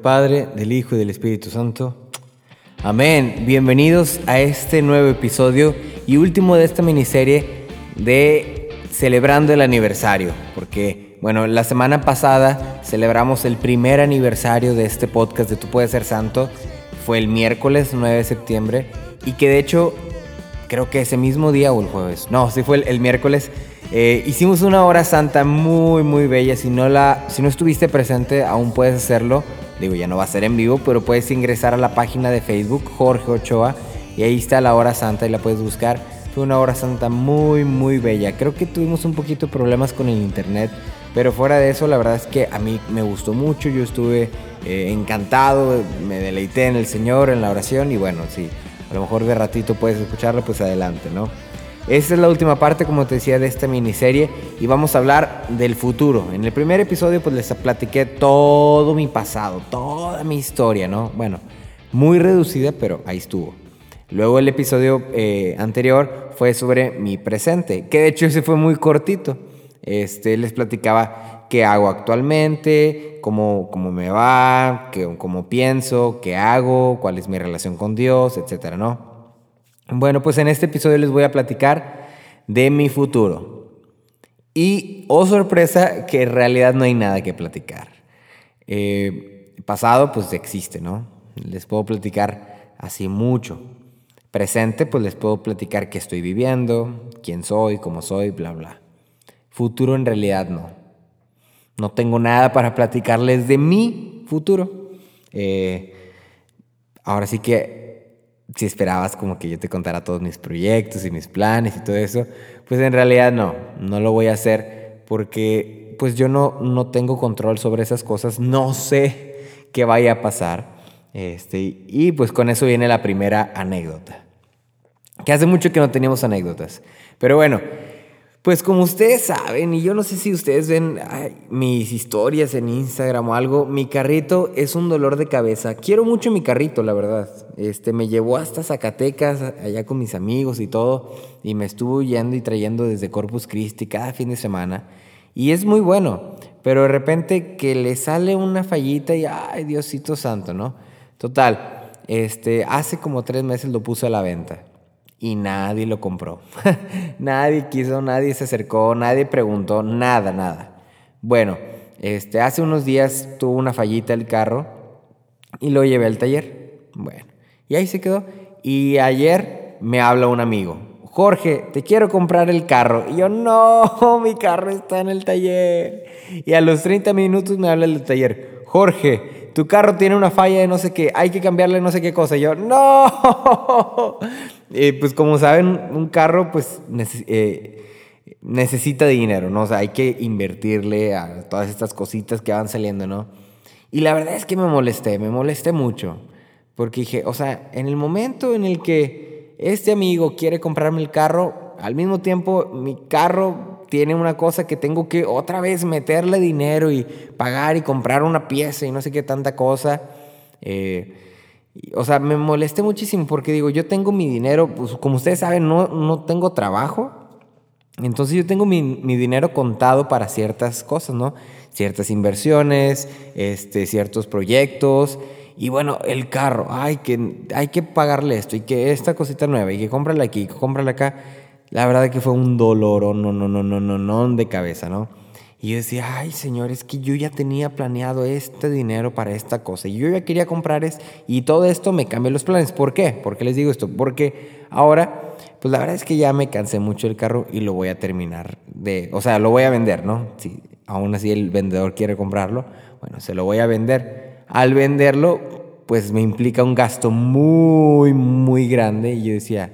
Padre, del Hijo y del Espíritu Santo. Amén. Bienvenidos a este nuevo episodio y último de esta miniserie de Celebrando el Aniversario. Porque, bueno, la semana pasada celebramos el primer aniversario de este podcast de Tú puedes ser santo. Fue el miércoles 9 de septiembre y que de hecho creo que ese mismo día o el jueves. No, sí fue el, miércoles eh, hicimos una hora santa muy, muy bella. Si no, la, si no estuviste presente, aún puedes hacerlo. Digo, ya no va a ser en vivo, pero puedes ingresar a la página de Facebook, Jorge Ochoa, y ahí está la hora santa y la puedes buscar. Fue una hora santa muy, muy bella. Creo que tuvimos un poquito de problemas con el internet, pero fuera de eso, la verdad es que a mí me gustó mucho. Yo estuve eh, encantado, me deleité en el Señor, en la oración, y bueno, si a lo mejor de ratito puedes escucharlo, pues adelante, ¿no? Esta es la última parte, como te decía, de esta miniserie y vamos a hablar del futuro. En el primer episodio pues les platiqué todo mi pasado, toda mi historia, ¿no? Bueno, muy reducida, pero ahí estuvo. Luego el episodio eh, anterior fue sobre mi presente, que de hecho ese fue muy cortito. Este, les platicaba qué hago actualmente, cómo, cómo me va, qué, cómo pienso, qué hago, cuál es mi relación con Dios, etcétera, ¿no? Bueno, pues en este episodio les voy a platicar de mi futuro. Y, oh sorpresa, que en realidad no hay nada que platicar. Eh, pasado, pues existe, ¿no? Les puedo platicar así mucho. Presente, pues les puedo platicar qué estoy viviendo, quién soy, cómo soy, bla, bla. Futuro, en realidad, no. No tengo nada para platicarles de mi futuro. Eh, ahora sí que si esperabas como que yo te contara todos mis proyectos y mis planes y todo eso, pues en realidad no, no lo voy a hacer porque pues yo no, no tengo control sobre esas cosas, no sé qué vaya a pasar. Este, y pues con eso viene la primera anécdota. Que hace mucho que no teníamos anécdotas. Pero bueno, pues como ustedes saben, y yo no sé si ustedes ven mis historias en Instagram o algo, mi carrito es un dolor de cabeza. Quiero mucho mi carrito, la verdad. Este me llevó hasta Zacatecas, allá con mis amigos y todo, y me estuvo yendo y trayendo desde Corpus Christi cada fin de semana. Y es muy bueno, pero de repente que le sale una fallita y ay, Diosito santo, ¿no? Total, este, hace como tres meses lo puse a la venta y nadie lo compró. nadie quiso, nadie se acercó, nadie preguntó, nada, nada. Bueno, este, hace unos días tuvo una fallita el carro y lo llevé al taller. Bueno, y ahí se quedó. Y ayer me habla un amigo. Jorge, te quiero comprar el carro. Y yo, no, mi carro está en el taller. Y a los 30 minutos me habla el taller. Jorge, tu carro tiene una falla de no sé qué, hay que cambiarle no sé qué cosa. Yo, no. Eh, pues como saben, un carro pues eh, necesita dinero, ¿no? O sea, hay que invertirle a todas estas cositas que van saliendo, ¿no? Y la verdad es que me molesté, me molesté mucho. Porque dije, o sea, en el momento en el que este amigo quiere comprarme el carro, al mismo tiempo mi carro tiene una cosa que tengo que otra vez meterle dinero y pagar y comprar una pieza y no sé qué tanta cosa. Eh, o sea, me molesté muchísimo porque digo, yo tengo mi dinero, pues como ustedes saben, no, no tengo trabajo. Entonces yo tengo mi, mi, dinero contado para ciertas cosas, ¿no? Ciertas inversiones, este, ciertos proyectos. Y bueno, el carro, hay que, hay que pagarle esto y que esta cosita nueva y que cómprala aquí, que cómprala acá. La verdad que fue un dolor, no, no, no, no, no, no de cabeza, ¿no? Y yo decía, ay Señor, es que yo ya tenía planeado este dinero para esta cosa. Y yo ya quería comprar es y todo esto me cambió los planes. ¿Por qué? ¿Por qué les digo esto? Porque ahora, pues la verdad es que ya me cansé mucho del carro y lo voy a terminar de, o sea, lo voy a vender, ¿no? Si aún así el vendedor quiere comprarlo, bueno, se lo voy a vender. Al venderlo, pues me implica un gasto muy, muy grande. Y yo decía,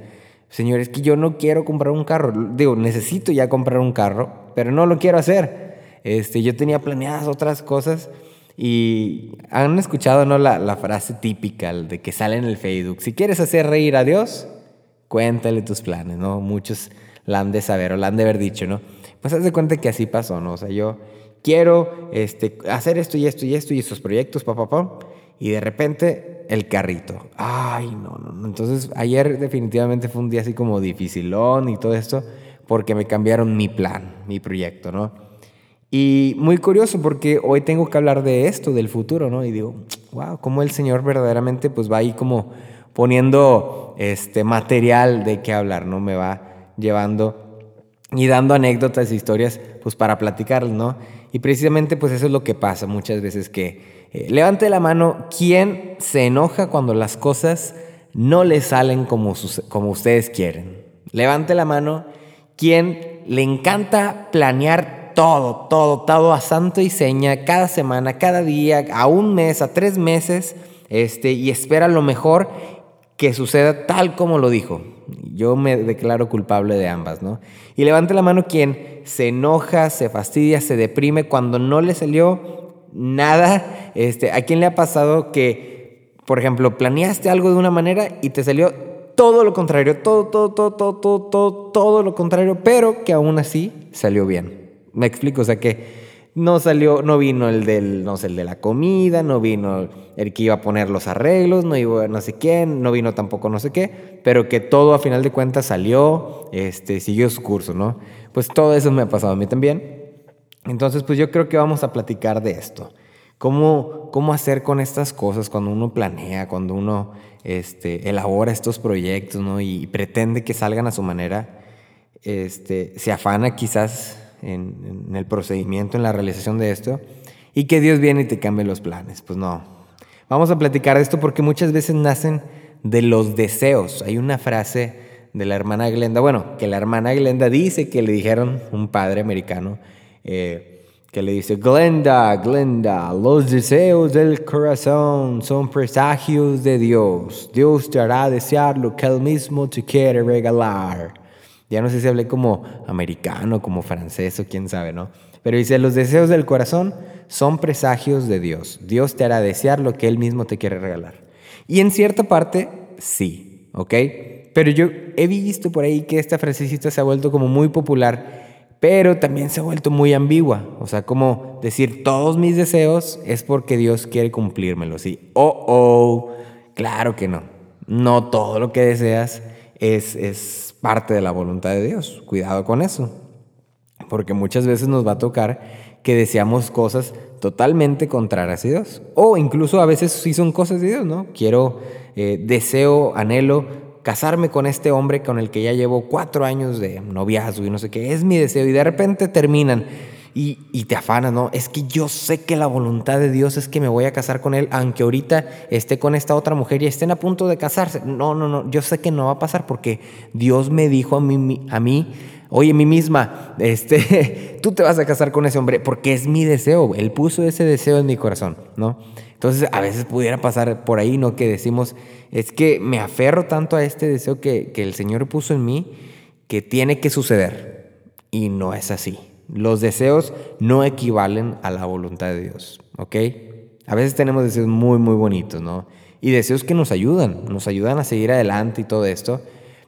Señor, es que yo no quiero comprar un carro. Digo, necesito ya comprar un carro, pero no lo quiero hacer. Este, yo tenía planeadas otras cosas y han escuchado ¿no? la, frase típica de que sale en el Facebook. Si quieres hacer reír a Dios, cuéntale tus planes, ¿no? Muchos la han de saber o la han de haber dicho, ¿no? Pues haz de cuenta que así pasó, ¿no? O sea, yo quiero este, hacer esto y esto y esto y esos proyectos, papá, papá, y de repente el carrito. Ay, no, no. Entonces ayer definitivamente fue un día así como dificilón y todo esto porque me cambiaron mi plan, mi proyecto, ¿no? Y muy curioso porque hoy tengo que hablar de esto, del futuro, ¿no? Y digo, wow, cómo el Señor verdaderamente pues va ahí como poniendo este material de qué hablar, ¿no? Me va llevando y dando anécdotas e historias pues para platicarles, ¿no? Y precisamente pues eso es lo que pasa muchas veces que eh, levante la mano quién se enoja cuando las cosas no le salen como, como ustedes quieren. Levante la mano quién le encanta planear todo, todo, todo a santo y seña, cada semana, cada día, a un mes, a tres meses, este, y espera lo mejor que suceda tal como lo dijo. Yo me declaro culpable de ambas, ¿no? Y levante la mano quien se enoja, se fastidia, se deprime cuando no le salió nada. Este, ¿A quién le ha pasado que, por ejemplo, planeaste algo de una manera y te salió todo lo contrario, todo, todo, todo, todo, todo, todo, todo lo contrario, pero que aún así salió bien? Me explico, o sea que no salió, no vino el del, no el de la comida, no vino el que iba a poner los arreglos, no iba no sé quién, no vino tampoco no sé qué, pero que todo a final de cuentas salió, este, siguió su curso, ¿no? Pues todo eso me ha pasado a mí también. Entonces, pues yo creo que vamos a platicar de esto. ¿Cómo, cómo hacer con estas cosas cuando uno planea, cuando uno este, elabora estos proyectos, ¿no? Y pretende que salgan a su manera. Este, se afana quizás en, el procedimiento, en la realización de esto, y que Dios viene y te cambie los planes. Pues no. Vamos a platicar de esto porque muchas veces nacen de los deseos. Hay una frase de la hermana Glenda, bueno, que la hermana Glenda dice que le dijeron un padre americano, eh, que le dice, Glenda, Glenda, los deseos del corazón son presagios de Dios. Dios te hará desear lo que Él mismo te quiere regalar. Ya no sé si hablé como americano, como francés o quién sabe, ¿no? Pero dice, los deseos del corazón son presagios de Dios. Dios te hará desear lo que Él mismo te quiere regalar. Y en cierta parte, sí, ¿ok? Pero yo he visto por ahí que esta frasecita se ha vuelto como muy popular, pero también se ha vuelto muy ambigua. O sea, como decir, todos mis deseos es porque Dios quiere cumplírmelos. Y, oh, oh, claro que no. No todo lo que deseas es, es parte de la voluntad de Dios. Cuidado con eso. Porque muchas veces nos va a tocar que deseamos cosas totalmente contrarias a Dios. O incluso a veces sí son cosas de Dios, ¿no? Quiero, eh, deseo, anhelo casarme con este hombre con el que ya llevo cuatro años de noviazgo y no sé qué. Es mi deseo. Y de repente terminan y, te afanas, ¿no? Es que yo sé que la voluntad de Dios es que me voy a casar con él, aunque ahorita esté con esta otra mujer y estén a punto de casarse. No, no, no, yo sé que no va a pasar porque Dios me dijo a mí, a mí oye, mí misma, este, tú te vas a casar con ese hombre porque es mi deseo. Él puso ese deseo en mi corazón, ¿no? Entonces, a veces pudiera pasar por ahí, ¿no? Que decimos, es que me aferro tanto a este deseo que, que el Señor puso en mí que tiene que suceder. Y no es así. Los deseos no equivalen a la voluntad de Dios, ¿ok? A veces tenemos deseos muy, muy bonitos, ¿no? Y deseos que nos ayudan, nos ayudan a seguir adelante y todo esto,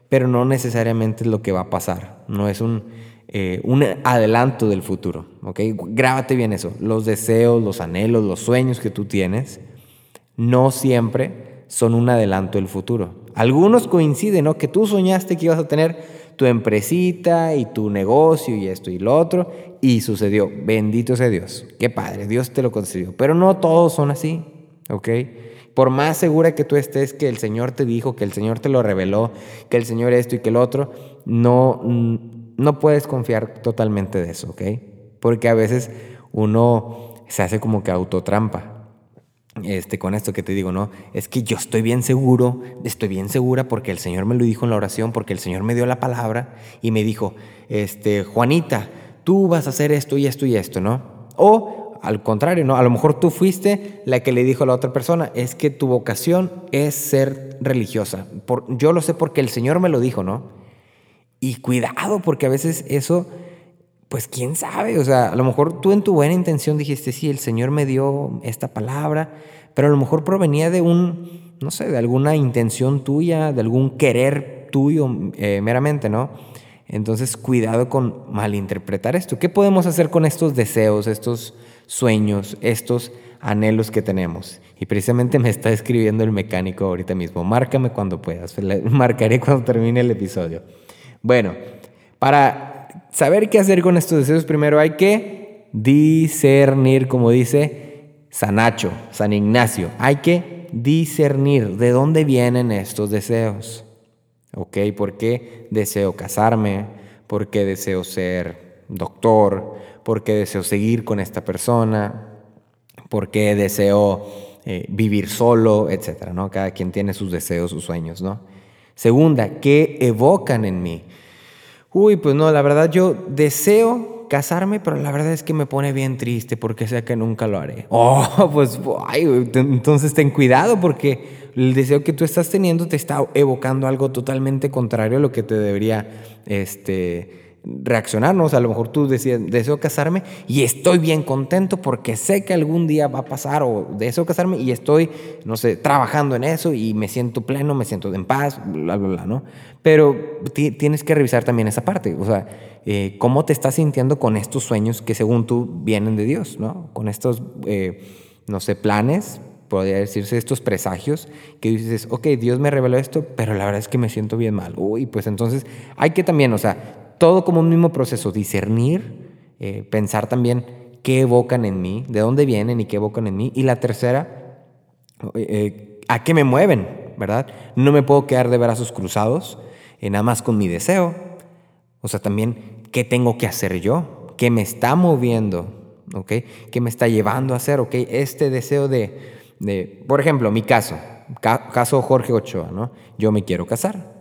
pero no necesariamente es lo que va a pasar, no es un, eh, un adelanto del futuro, ¿ok? Grábate bien eso, los deseos, los anhelos, los sueños que tú tienes, no siempre son un adelanto del futuro. Algunos coinciden, ¿no? Que tú soñaste que ibas a tener tu empresita y tu negocio y esto y lo otro, y sucedió. Bendito sea Dios. Qué padre, Dios te lo concedió. Pero no todos son así, ¿ok? Por más segura que tú estés que el Señor te dijo, que el Señor te lo reveló, que el Señor esto y que el otro, no, no puedes confiar totalmente de eso, ¿ok? Porque a veces uno se hace como que autotrampa este, con esto que te digo, ¿no? Es que yo estoy bien seguro, estoy bien segura porque el Señor me lo dijo en la oración, porque el Señor me dio la palabra y me dijo, este, Juanita, tú vas a hacer esto y esto y esto, ¿no? O al contrario, ¿no? A lo mejor tú fuiste la que le dijo a la otra persona, es que tu vocación es ser religiosa. Yo lo sé porque el Señor me lo dijo, ¿no? Y cuidado, porque a veces eso pues quién sabe, o sea, a lo mejor tú en tu buena intención dijiste, sí, el Señor me dio esta palabra, pero a lo mejor provenía de un, no sé, de alguna intención tuya, de algún querer tuyo eh, meramente, ¿no? Entonces, cuidado con malinterpretar esto. ¿Qué podemos hacer con estos deseos, estos sueños, estos anhelos que tenemos? Y precisamente me está escribiendo el mecánico ahorita mismo. Márcame cuando puedas. Marcaré cuando termine el episodio. Bueno, para saber qué hacer con estos deseos, primero hay que discernir, como dice Sanacho, San Ignacio. Hay que discernir de dónde vienen estos deseos. ¿Ok? ¿Por qué deseo casarme? ¿Por qué deseo ser doctor? ¿Por qué deseo seguir con esta persona? ¿Por qué deseo eh, vivir solo? Etcétera, ¿no? Cada quien tiene sus deseos, sus sueños, ¿no? Segunda, ¿qué evocan en mí? Uy, pues no, la verdad yo deseo casarme, pero la verdad es que me pone bien triste porque sé que nunca lo haré. Oh, pues entonces ten cuidado porque el deseo que tú estás teniendo te está evocando algo totalmente contrario a lo que te debería este, reaccionarnos. A lo mejor tú decías, deseo casarme y estoy bien contento porque sé que algún día va a pasar o deseo casarme y estoy, no sé, trabajando en eso y me siento pleno, me siento en paz, bla, bla, bla, ¿no? Pero tienes que revisar también esa parte, o sea, eh, cómo te estás sintiendo con estos sueños que según tú vienen de Dios, ¿no? Con estos, eh, no sé, planes, podría decirse estos presagios que dices, ok, Dios me reveló esto, pero la verdad es que me siento bien mal. Uy, pues entonces hay que también, o sea, todo como un mismo proceso, discernir, eh, pensar también qué evocan en mí, de dónde vienen y qué evocan en mí. Y la tercera, eh, a qué me mueven, ¿verdad? No me puedo quedar de brazos cruzados, eh, nada más con mi deseo. O sea, también, ¿qué tengo que hacer yo? ¿Qué me está moviendo? ¿Ok? ¿Qué me está llevando a hacer? ¿Ok? Este deseo de, de por ejemplo, mi caso, caso Jorge Ochoa, ¿no? Yo me quiero casar.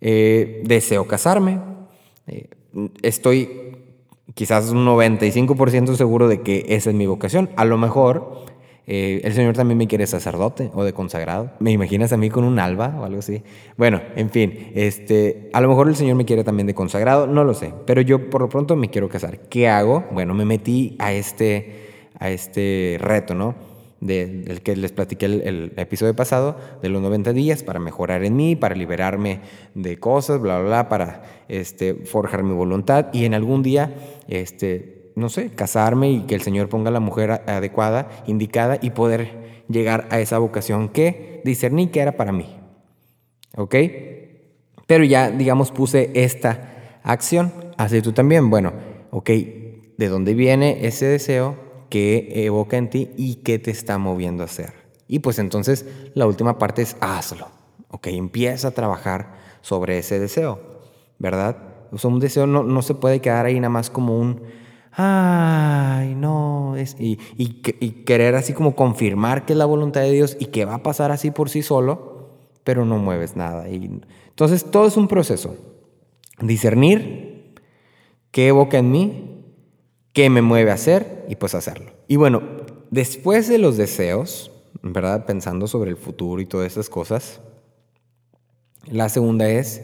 deseo casarme, eh, estoy quizás un 95% seguro de que esa es mi vocación. A lo mejor eh, el Señor también me quiere sacerdote o de consagrado. ¿Me imaginas a mí con un alba o algo así? Bueno, en fin, este, a lo mejor el Señor me quiere también de consagrado, no lo sé, pero yo por lo pronto me quiero casar. ¿Qué hago? Bueno, me metí a este, a este reto, ¿no? Del que les platiqué el, episodio pasado, de los 90 días, para mejorar en mí, para liberarme de cosas, bla, bla, bla, para este, forjar mi voluntad y en algún día, este, no sé, casarme y que el Señor ponga la mujer adecuada, indicada y poder llegar a esa vocación que discerní que era para mí. ¿Ok? Pero ya, digamos, puse esta acción. Así tú también. Bueno, ok, ¿de dónde viene ese deseo? Qué evoca en ti y qué te está moviendo a hacer. Y pues entonces la última parte es hazlo. Ok, empieza a trabajar sobre ese deseo, ¿verdad? O sea, un deseo no, no se puede quedar ahí nada más como un, ay, no, es, y, y, querer así como confirmar que es la voluntad de Dios y que va a pasar así por sí solo, pero no mueves nada. Y, entonces todo es un proceso. Discernir qué evoca en mí qué me mueve a hacer y pues hacerlo. Y bueno, después de los deseos, ¿verdad? Pensando sobre el futuro y todas esas cosas, la segunda es,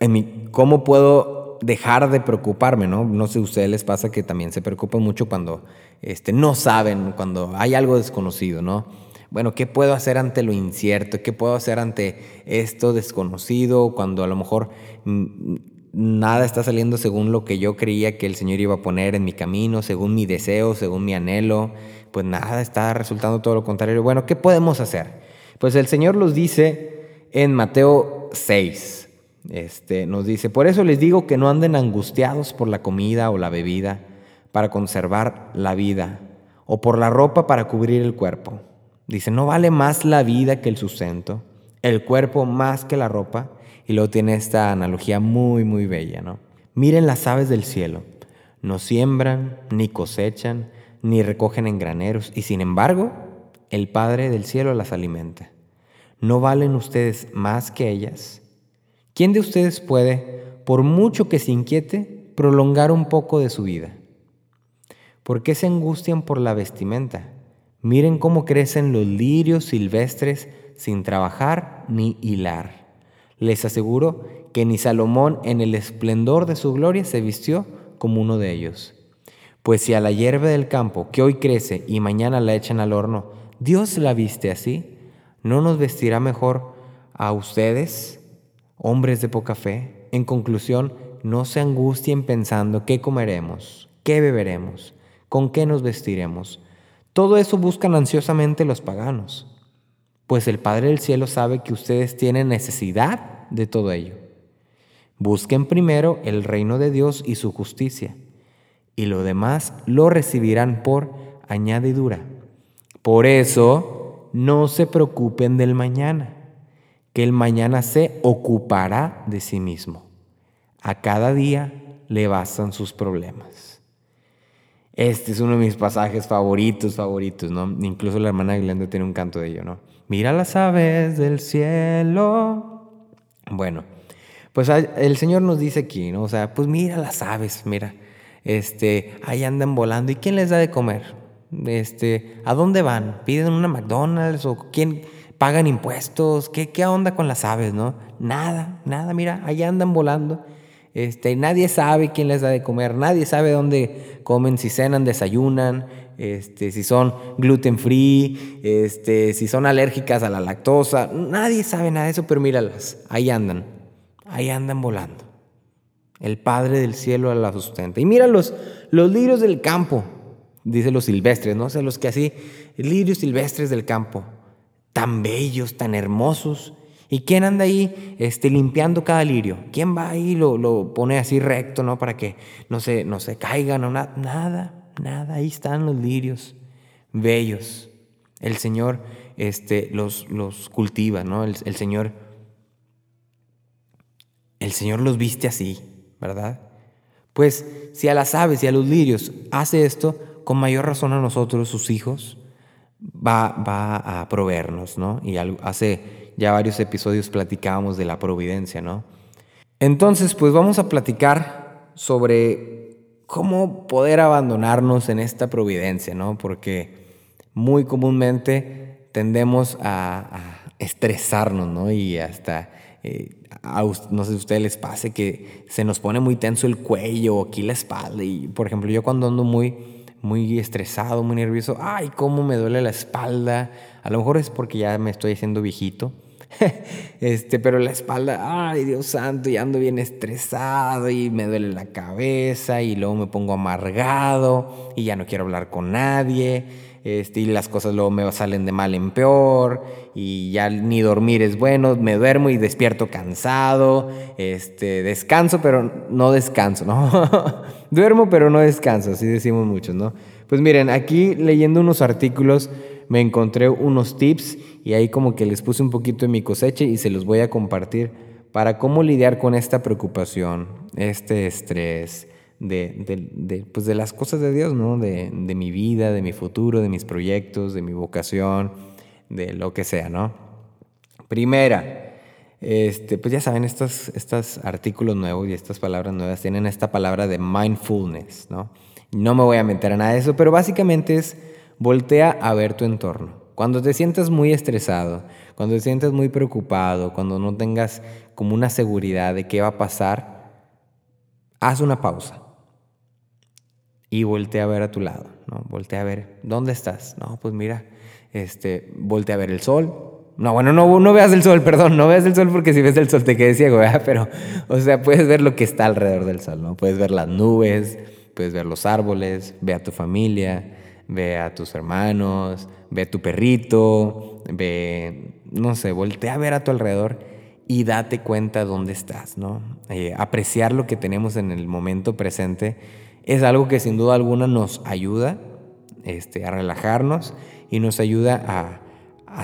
en ¿cómo puedo dejar de preocuparme, no? No sé, a ustedes les pasa que también se preocupan mucho cuando este, no saben, cuando hay algo desconocido, ¿no? Bueno, ¿qué puedo hacer ante lo incierto? ¿Qué puedo hacer ante esto desconocido? Cuando a lo mejor mm, nada está saliendo según lo que yo creía que el Señor iba a poner en mi camino, según mi deseo, según mi anhelo, pues nada está resultando todo lo contrario. Bueno, ¿qué podemos hacer? Pues el Señor los dice en Mateo 6. Este, nos dice, por eso les digo que no anden angustiados por la comida o la bebida para conservar la vida, o por la ropa para cubrir el cuerpo. Dice, no vale más la vida que el sustento, el cuerpo más que la ropa. Y luego tiene esta analogía muy, muy bella, ¿no? Miren las aves del cielo. No siembran, ni cosechan, ni recogen en graneros, y sin embargo, el Padre del cielo las alimenta. ¿No valen ustedes más que ellas? ¿Quién de ustedes puede, por mucho que se inquiete, prolongar un poco de su vida? ¿Por qué se angustian por la vestimenta? Miren cómo crecen los lirios silvestres sin trabajar ni hilar. Les aseguro que ni Salomón en el esplendor de su gloria se vistió como uno de ellos. Pues si a la hierba del campo, que hoy crece y mañana la echan al horno, Dios la viste así, ¿no nos vestirá mejor a ustedes, hombres de poca fe? En conclusión, no se angustien pensando qué comeremos, qué beberemos, con qué nos vestiremos. Todo eso buscan ansiosamente los paganos pues el Padre del Cielo sabe que ustedes tienen necesidad de todo ello. Busquen primero el reino de Dios y su justicia, y lo demás lo recibirán por añadidura. Por eso, no se preocupen del mañana, que el mañana se ocupará de sí mismo. A cada día le bastan sus problemas. Este es uno de mis pasajes favoritos, favoritos, ¿no? Incluso la hermana Glenda tiene un canto de ello, ¿no? Mira las aves del cielo. Bueno, pues el Señor nos dice aquí, ¿no? O sea, pues mira las aves, mira, este, ahí andan volando. ¿Y quién les da de comer? Este, ¿a dónde van? ¿Piden una McDonald's o quién pagan impuestos? ¿Qué, qué onda con las aves, no? Nada, nada, mira, ahí andan volando. Este, nadie sabe quién les da de comer, nadie sabe dónde comen, si cenan, desayunan, este, si son gluten free, este, si son alérgicas a la lactosa. Nadie sabe nada de eso, pero míralas, ahí andan, ahí andan volando. El Padre del cielo la sustenta. Y mira los, los lirios del campo, dice los silvestres, ¿no? O sea, los que así, lirios silvestres del campo, tan bellos, tan hermosos ¿Y quién anda ahí este, limpiando cada lirio? ¿Quién va ahí y lo, lo, pone así recto, ¿no? Para que no se, no se caigan o nada. Nada, nada. Ahí están los lirios, bellos. El Señor este, los, los cultiva, ¿no? El, el, Señor, el Señor los viste así, ¿verdad? Pues si a las aves y a los lirios hace esto, con mayor razón a nosotros, sus hijos, va, va a proveernos, ¿no? Y hace ya varios episodios platicábamos de la providencia, ¿no? Entonces, pues vamos a platicar sobre cómo poder abandonarnos en esta providencia, ¿no? Porque muy comúnmente tendemos a, estresarnos, ¿no? Y hasta, eh, no sé si a ustedes les pase que se nos pone muy tenso el cuello o aquí la espalda. Y, por ejemplo, yo cuando ando muy, muy estresado, muy nervioso, ay, cómo me duele la espalda. A lo mejor es porque ya me estoy haciendo viejito este, pero la espalda, ay Dios santo, y ando bien estresado y me duele la cabeza y luego me pongo amargado y ya no quiero hablar con nadie. Este, y las cosas luego me salen de mal en peor y ya ni dormir es bueno, me duermo y despierto cansado, este, descanso pero no descanso, ¿no? Duermo pero no descanso, así decimos muchos, ¿no? Pues miren, aquí leyendo unos artículos me encontré unos tips y ahí como que les puse un poquito de mi cosecha y se los voy a compartir para cómo lidiar con esta preocupación, este estrés de, pues de las cosas de Dios, ¿no? De, mi vida, de mi futuro, de mis proyectos, de mi vocación, de lo que sea, ¿no? Primera, este, pues ya saben, estos, estos artículos nuevos y estas palabras nuevas tienen esta palabra de mindfulness, ¿no? No me voy a meter a nada de eso, pero básicamente es voltea a ver tu entorno. Cuando te sientas muy estresado, cuando te sientas muy preocupado, cuando no tengas como una seguridad de qué va a pasar, haz una pausa y voltea a ver a tu lado, ¿no? Voltea a ver, ¿dónde estás? No, pues mira, este, voltea a ver el sol. No, bueno, no, no veas el sol, perdón, no veas el sol porque si ves el sol te quedes ciego, ¿verdad? Pero, o sea, puedes ver lo que está alrededor del sol. Puedes ver las nubes, puedes ver los árboles, ve a tu familia, ve a tus hermanos, ve a tu perrito, ve, no sé, voltea a ver a tu alrededor y date cuenta dónde estás, ¿no? Eh, apreciar lo que tenemos en el momento presente es algo que sin duda alguna nos ayuda este, a relajarnos y nos ayuda a,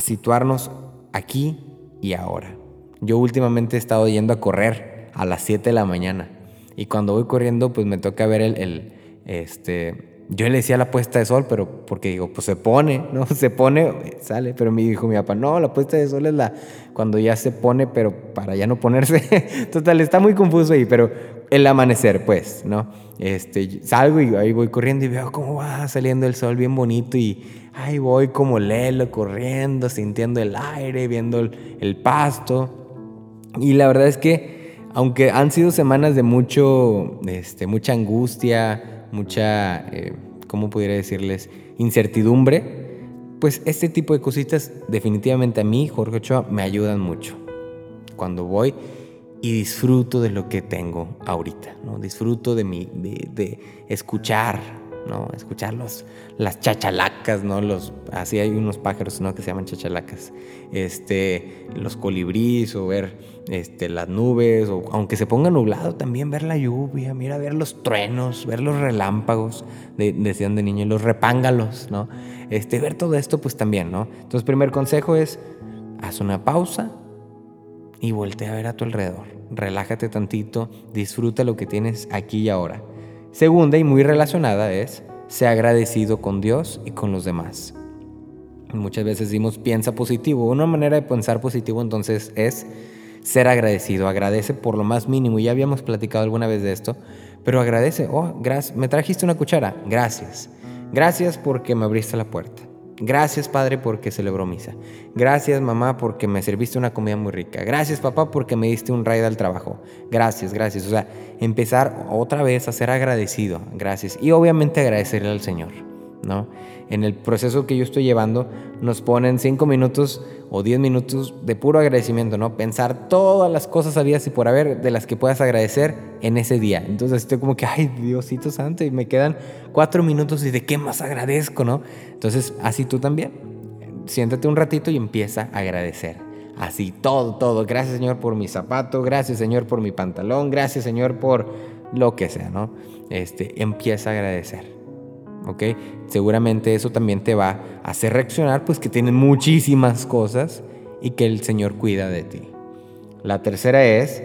situarnos aquí y ahora. Yo últimamente he estado yendo a correr a las 7 de la mañana y cuando voy corriendo pues me toca ver el, el este, yo le decía la puesta de sol, pero porque digo, pues se pone, ¿no? Se pone, sale, pero me dijo mi papá, no, la puesta de sol es la cuando ya se pone, pero para ya no ponerse. Total, está muy confuso ahí, pero el amanecer, pues, ¿no? Este, salgo y ahí voy corriendo y veo cómo va saliendo el sol bien bonito y ahí voy como lelo corriendo, sintiendo el aire, viendo el, el pasto. Y la verdad es que, aunque han sido semanas de mucho, este, mucha angustia, mucha, eh, ¿cómo pudiera decirles? Incertidumbre, pues este tipo de cositas definitivamente a mí, Jorge Ochoa, me ayudan mucho. Cuando voy y disfruto de lo que tengo ahorita, ¿no? Disfruto de, mi, de, escuchar ¿no? Escuchar las chachalacas, ¿no? Los, así hay unos pájaros, ¿no? Que se llaman chachalacas. Este, los colibríes o ver este, las nubes, o aunque se ponga nublado, también ver la lluvia, mira, ver los truenos, ver los relámpagos, decían de niño, los repángalos, ¿no? Este, ver todo esto, pues también, ¿no? Entonces, primer consejo es, haz una pausa y voltea a ver a tu alrededor. Relájate tantito, disfruta lo que tienes aquí y ahora. Segunda y muy relacionada es, sea agradecido con Dios y con los demás. Muchas veces decimos piensa positivo. Una manera de pensar positivo entonces es ser agradecido. Agradece por lo más mínimo. Ya habíamos platicado alguna vez de esto, pero agradece. Oh, gracias. Me trajiste una cuchara. Gracias. Gracias porque me abriste la puerta. Gracias Padre porque celebró misa. Gracias mamá porque me serviste una comida muy rica. Gracias papá porque me diste un ride al trabajo. Gracias, gracias. O sea, empezar otra vez a ser agradecido. Gracias. Y obviamente agradecerle al Señor. ¿No? En el proceso que yo estoy llevando, nos ponen cinco minutos o diez minutos de puro agradecimiento, ¿no? Pensar todas las cosas habidas y por haber de las que puedas agradecer en ese día. Entonces estoy como que, ay, Diosito Santo, y me quedan cuatro minutos y de qué más agradezco, ¿no? Entonces, así tú también. Siéntate un ratito y empieza a agradecer. Así, todo, todo. Gracias, Señor, por mi zapato. Gracias, Señor, por mi pantalón. Gracias, Señor, por lo que sea, ¿no? Este, empieza a agradecer. ¿Ok? Seguramente eso también te va a hacer reaccionar, pues que tienes muchísimas cosas y que el Señor cuida de ti. La tercera es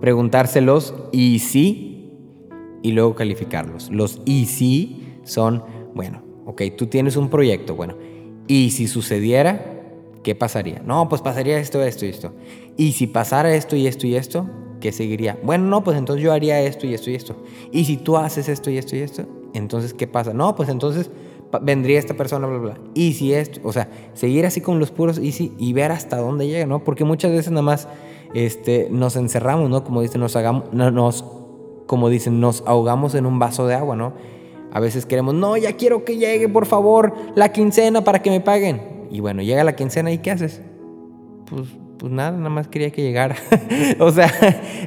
preguntárselos y sí y luego calificarlos. Los y sí son, bueno, ok, tú tienes un proyecto, bueno, y si sucediera, ¿qué pasaría? No, pues pasaría esto, esto y esto. Y si pasara esto y esto y esto, ¿qué seguiría? Bueno, no, pues entonces yo haría esto y esto y esto. Y si tú haces esto y esto y esto, entonces, ¿qué pasa? No, pues entonces vendría esta persona, bla, bla. Y si esto, o sea, seguir así con los puros y, y ver hasta dónde llega, ¿no? Porque muchas veces nada más este, nos encerramos, ¿no? Como dicen, nos hagamos, nos, como dicen, nos ahogamos en un vaso de agua, ¿no? A veces queremos, no, ya quiero que llegue, por favor, la quincena para que me paguen. Y bueno, llega la quincena y ¿qué haces? Pues pues nada, nada más quería que llegara. o sea,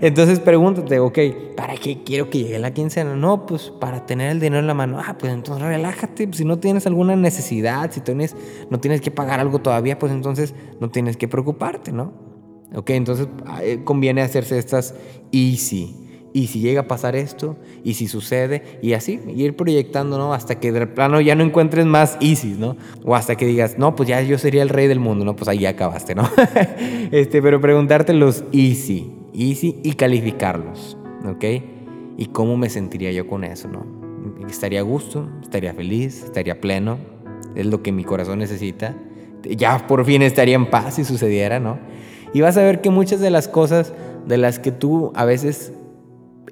entonces pregúntate, ok, ¿para qué quiero que llegue la quincena? No, pues para tener el dinero en la mano. Ah, pues entonces relájate. Si no tienes alguna necesidad, si tienes, no tienes que pagar algo todavía, pues entonces no tienes que preocuparte, ¿no? Ok, entonces ah, eh, conviene hacerse estas easy y si llega a pasar esto, y si sucede, y así, ir proyectando, ¿no? Hasta que de plano ya no encuentres más easy, ¿no? O hasta que digas, no, pues ya yo sería el rey del mundo, ¿no? Pues ahí ya acabaste, ¿no? este, pero preguntarte los easy, easy y calificarlos, ¿ok? Y cómo me sentiría yo con eso, ¿no? Estaría a gusto, estaría feliz, estaría pleno, es lo que mi corazón necesita. Ya por fin estaría en paz si sucediera, ¿no? Y vas a ver que muchas de las cosas de las que tú a veces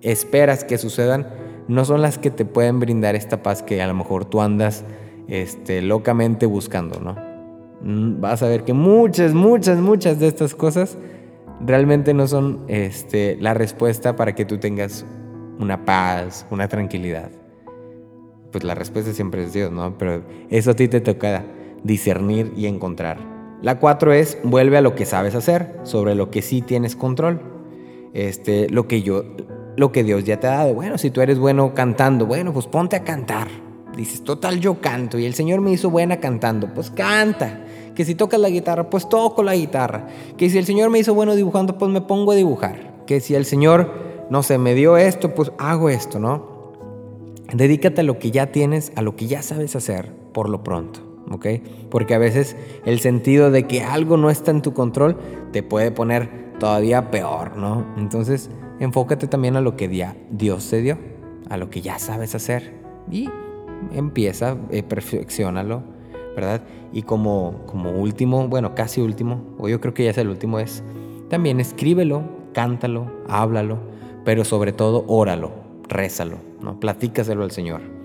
esperas que sucedan no son las que te pueden brindar esta paz que a lo mejor tú andas este, locamente buscando, ¿no? Mm, vas a ver que muchas, muchas, muchas de estas cosas realmente no son este, la respuesta para que tú tengas una paz, una tranquilidad. Pues la respuesta siempre es Dios, ¿no? Pero eso a ti te toca discernir y encontrar. La cuatro es, vuelve a lo que sabes hacer, sobre lo que sí tienes control. Este, lo que yo lo que Dios ya te ha dado. Bueno, si tú eres bueno cantando, bueno, pues ponte a cantar. Dices, total, yo canto y el Señor me hizo buena cantando, pues canta. Que si tocas la guitarra, pues toco la guitarra. Que si el Señor me hizo bueno dibujando, pues me pongo a dibujar. Que si el Señor, no sé, me dio esto, pues hago esto, ¿no? Dedícate a lo que ya tienes, a lo que ya sabes hacer por lo pronto, ¿ok? Porque a veces el sentido de que algo no está en tu control te puede poner todavía peor, ¿no? Entonces, enfócate también a lo que Dios te dio, a lo que ya sabes hacer y empieza, eh, perfeccionalo, ¿verdad? Y como, como último, bueno, casi último, o yo creo que ya es el último, es también escríbelo, cántalo, háblalo, pero sobre todo óralo, rézalo, ¿no? Platícaselo al Señor.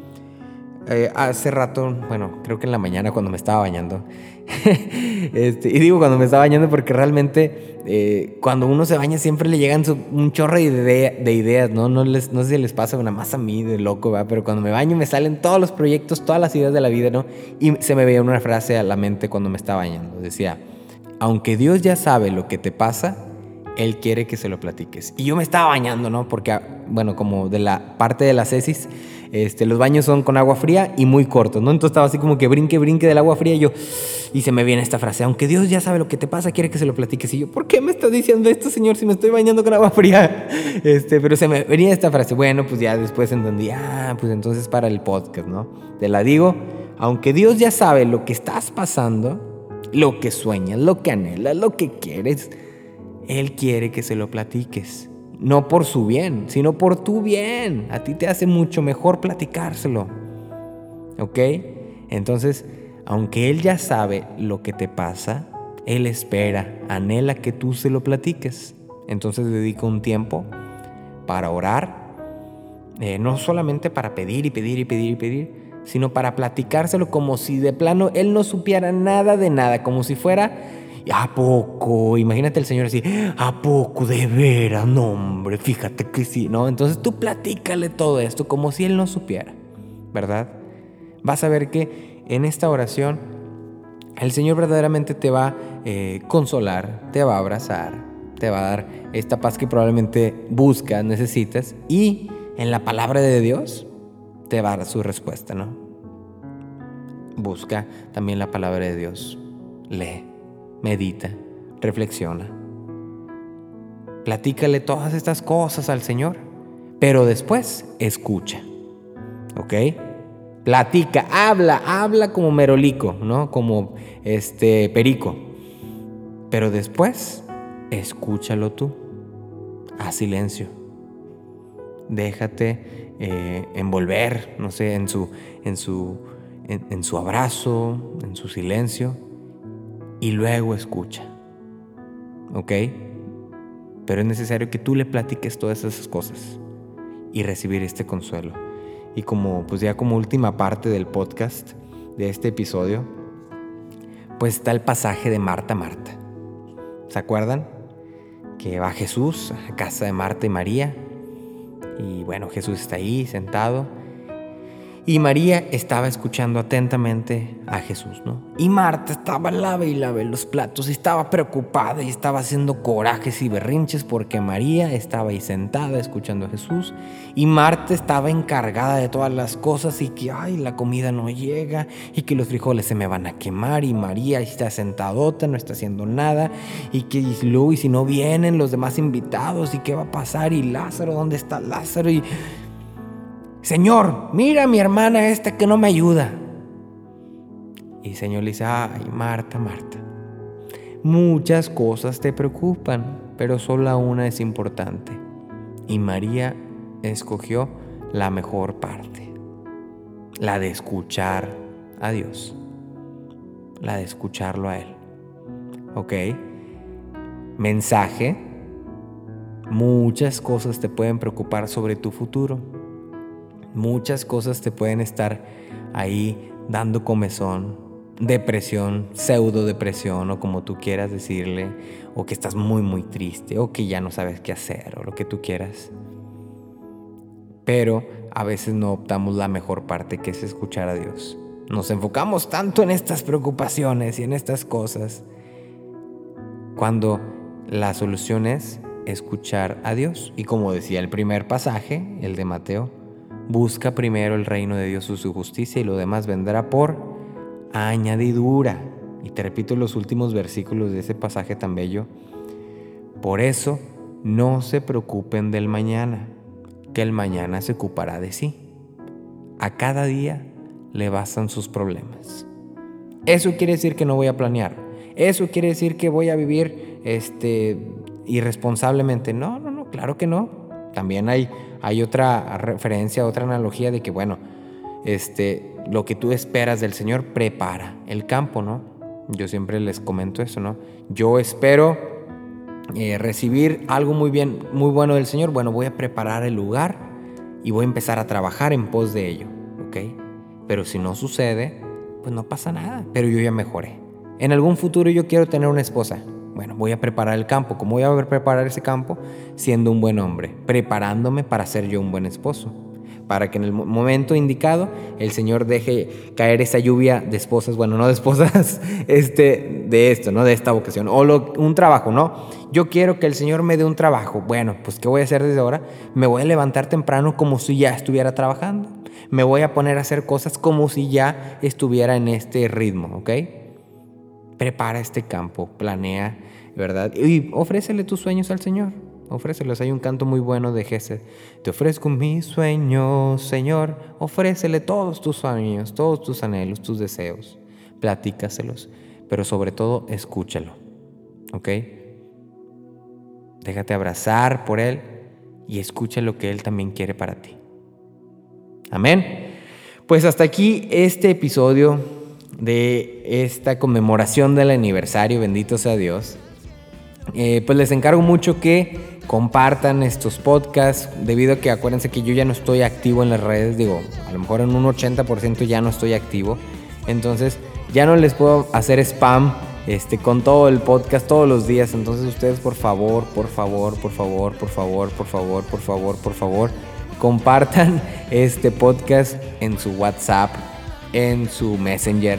Eh, hace rato, bueno, creo que en la mañana cuando me estaba bañando, este, y digo cuando me estaba bañando porque realmente eh, cuando uno se baña siempre le llegan un chorro de, de ideas, ¿no? No, les, no sé si les pasa una más a mí de loco, ¿verdad? Pero cuando me baño me salen todos los proyectos, todas las ideas de la vida, ¿no? Y se me veía una frase a la mente cuando me estaba bañando. Decía, aunque Dios ya sabe lo que te pasa, Él quiere que se lo platiques. Y yo me estaba bañando, ¿no? Porque, bueno, como de la parte de la cesis este, los baños son con agua fría y muy cortos, ¿no? Entonces estaba así como que brinque, brinque del agua fría y yo, y se me viene esta frase, aunque Dios ya sabe lo que te pasa, quiere que se lo platiques. Y yo, ¿por qué me estás diciendo esto, Señor, si me estoy bañando con agua fría? Este, pero se me venía esta frase, bueno, pues ya después entendí, ah, pues entonces para el podcast, ¿no? Te la digo, aunque Dios ya sabe lo que estás pasando, lo que sueñas, lo que anhelas, lo que quieres, Él quiere que se lo platiques no por su bien, sino por tu bien. A ti te hace mucho mejor platicárselo. ¿Ok? Entonces, aunque Él ya sabe lo que te pasa, Él espera, anhela que tú se lo platiques. Entonces dedica un tiempo para orar, eh, no solamente para pedir y pedir y pedir y pedir, sino para platicárselo como si de plano Él no supiera nada de nada, como si fuera ¿A poco? Imagínate el Señor así, ¿a poco de veras? No, hombre, fíjate que sí, ¿no? Entonces tú platícale todo esto como si Él no supiera, ¿verdad? Vas a ver que en esta oración el Señor verdaderamente te va a eh, consolar, te va a abrazar, te va a dar esta paz que probablemente buscas, necesitas y en la palabra de Dios te va a dar su respuesta, ¿no? Busca también la palabra de Dios, lee medita, reflexiona. Platícale todas estas cosas al Señor, pero después escucha. ¿Ok? Platica, habla, habla como merolico, ¿no? Como este perico. Pero después, escúchalo tú. A silencio. Déjate eh, envolver, no sé, en su, en su, en su abrazo, en su silencio y luego escucha. ¿Ok? Pero es necesario que tú le platiques todas esas cosas y recibir este consuelo. Y como pues ya como última parte del podcast de este episodio, pues está el pasaje de Marta Marta. ¿Se acuerdan? Que va Jesús a casa de Marta y María. Y bueno, Jesús está ahí sentado y María estaba escuchando atentamente a Jesús, ¿no? Y Marta estaba lave y lave los platos y estaba preocupada y estaba haciendo corajes y berrinches porque María estaba ahí sentada escuchando a Jesús y Marta estaba encargada de todas las cosas y que, ay, la comida no llega y que los frijoles se me van a quemar y María está sentadota, no está haciendo nada y que luego y si no vienen los demás invitados y qué va a pasar y Lázaro, ¿dónde está Lázaro? Y Señor, mira a mi hermana esta que no me ayuda. Y el Señor le dice, ay, Marta, Marta, muchas cosas te preocupan, pero solo una es importante. Y María escogió la mejor parte, la de escuchar a Dios, la de escucharlo a Él. ¿Ok? Mensaje, muchas cosas te pueden preocupar sobre tu futuro Muchas cosas te pueden estar ahí dando comezón, depresión, pseudo depresión o como tú quieras decirle, o que estás muy muy triste o que ya no sabes qué hacer o lo que tú quieras. Pero a veces no optamos la mejor parte que es escuchar a Dios. Nos enfocamos tanto en estas preocupaciones y en estas cosas cuando la solución es escuchar a Dios. Y como decía el primer pasaje, el de Mateo, Busca primero el reino de Dios y su justicia y lo demás vendrá por añadidura. Y te repito los últimos versículos de ese pasaje tan bello. Por eso, no se preocupen del mañana, que el mañana se ocupará de sí. A cada día le bastan sus problemas. Eso quiere decir que no voy a planear. Eso quiere decir que voy a vivir este, irresponsablemente. No, no, no, claro que no. También hay hay otra referencia, otra analogía de que, bueno, este, lo que tú esperas del Señor prepara el campo, ¿no? Yo siempre les comento eso, ¿no? Yo espero eh, recibir algo muy bien, muy bueno del Señor. Bueno, voy a preparar el lugar y voy a empezar a trabajar en pos de ello, ¿ok? Pero si no sucede, pues no pasa nada. Pero yo ya mejoré. En algún futuro yo quiero tener una esposa. Bueno, voy a preparar el campo. ¿Cómo voy a preparar ese campo? Siendo un buen hombre, preparándome para ser yo un buen esposo. Para que en el momento indicado el Señor deje caer esa lluvia de esposas, bueno, no de esposas, este, de esto, ¿no? De esta vocación. O un trabajo, ¿no? Yo quiero que el Señor me dé un trabajo. Bueno, pues ¿qué voy a hacer desde ahora? Me voy a levantar temprano como si ya estuviera trabajando me voy a poner a hacer cosas como si ya estuviera en este ritmo, ¿ok? Prepara este campo, planea, ¿verdad? Y ofrécele tus sueños al Señor. Ofrécelos. Hay un canto muy bueno de Gesed. Te ofrezco mis sueños, Señor. Ofrécele todos tus sueños, todos tus anhelos, tus deseos. Platícaselos. Pero sobre todo, escúchalo. ¿Ok? Déjate abrazar por Él y escucha lo que Él también quiere para ti. Amén. Pues hasta aquí este episodio de esta conmemoración del aniversario, bendito sea Dios. Eh, pues les encargo mucho que compartan estos podcasts, debido a que acuérdense que yo ya no estoy activo en las redes, digo, a lo mejor en un 80% ya no estoy activo, entonces ya no les puedo hacer spam este, con todo el podcast todos los días, entonces ustedes por favor, por favor, por favor, por favor, por favor, por favor, por favor, compartan este podcast en su WhatsApp, en su Messenger,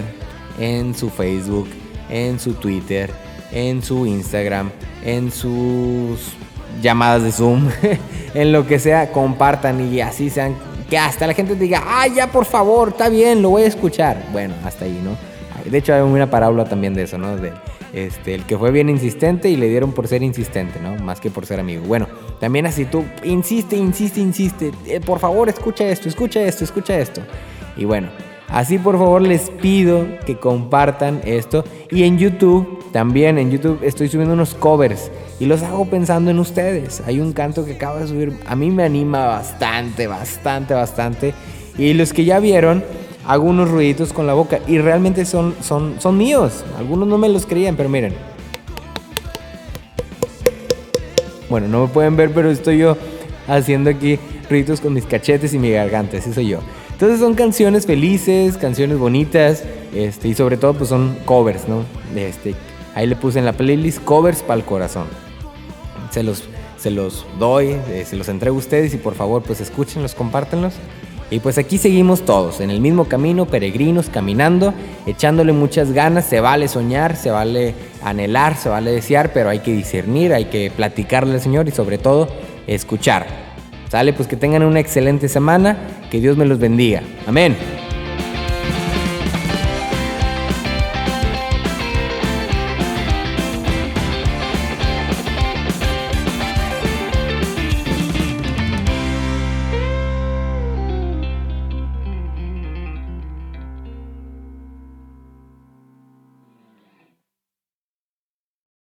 en su Facebook, en su Twitter, en su Instagram, en sus llamadas de Zoom, en lo que sea, compartan y así sean, que hasta la gente diga, ah, ya por favor, está bien, lo voy a escuchar. Bueno, hasta ahí, ¿no? De hecho, hay una parábola también de eso, ¿no? De, este, el que fue bien insistente y le dieron por ser insistente, ¿no? Más que por ser amigo. Bueno, también así tú, insiste, insiste, insiste, eh, por favor, escucha esto, escucha esto, escucha esto. Y bueno, Así por favor les pido que compartan esto. Y en YouTube, también en YouTube estoy subiendo unos covers y los hago pensando en ustedes. Hay un canto que acabo de subir, a mí me anima bastante, bastante, bastante. Y los que ya vieron, hago unos ruiditos con la boca y realmente son, son, son míos. Algunos no me los creían, pero miren. Bueno, no me pueden ver, pero estoy yo haciendo aquí ruiditos con mis cachetes y mi garganta. Ese soy yo. Entonces son canciones felices, canciones bonitas, este, y sobre todo pues son covers, ¿no? Este, ahí le puse en la playlist covers para el corazón. Se los, se los doy, eh, se los entrego a ustedes y por favor pues escúchenlos, compártenlos. Y pues aquí seguimos todos, en el mismo camino, peregrinos, caminando, echándole muchas ganas. Se vale soñar, se vale anhelar, se vale desear, pero hay que discernir, hay que platicarle al Señor y sobre todo escuchar. Sale, pues que tengan una excelente semana, que Dios me los bendiga. Amén.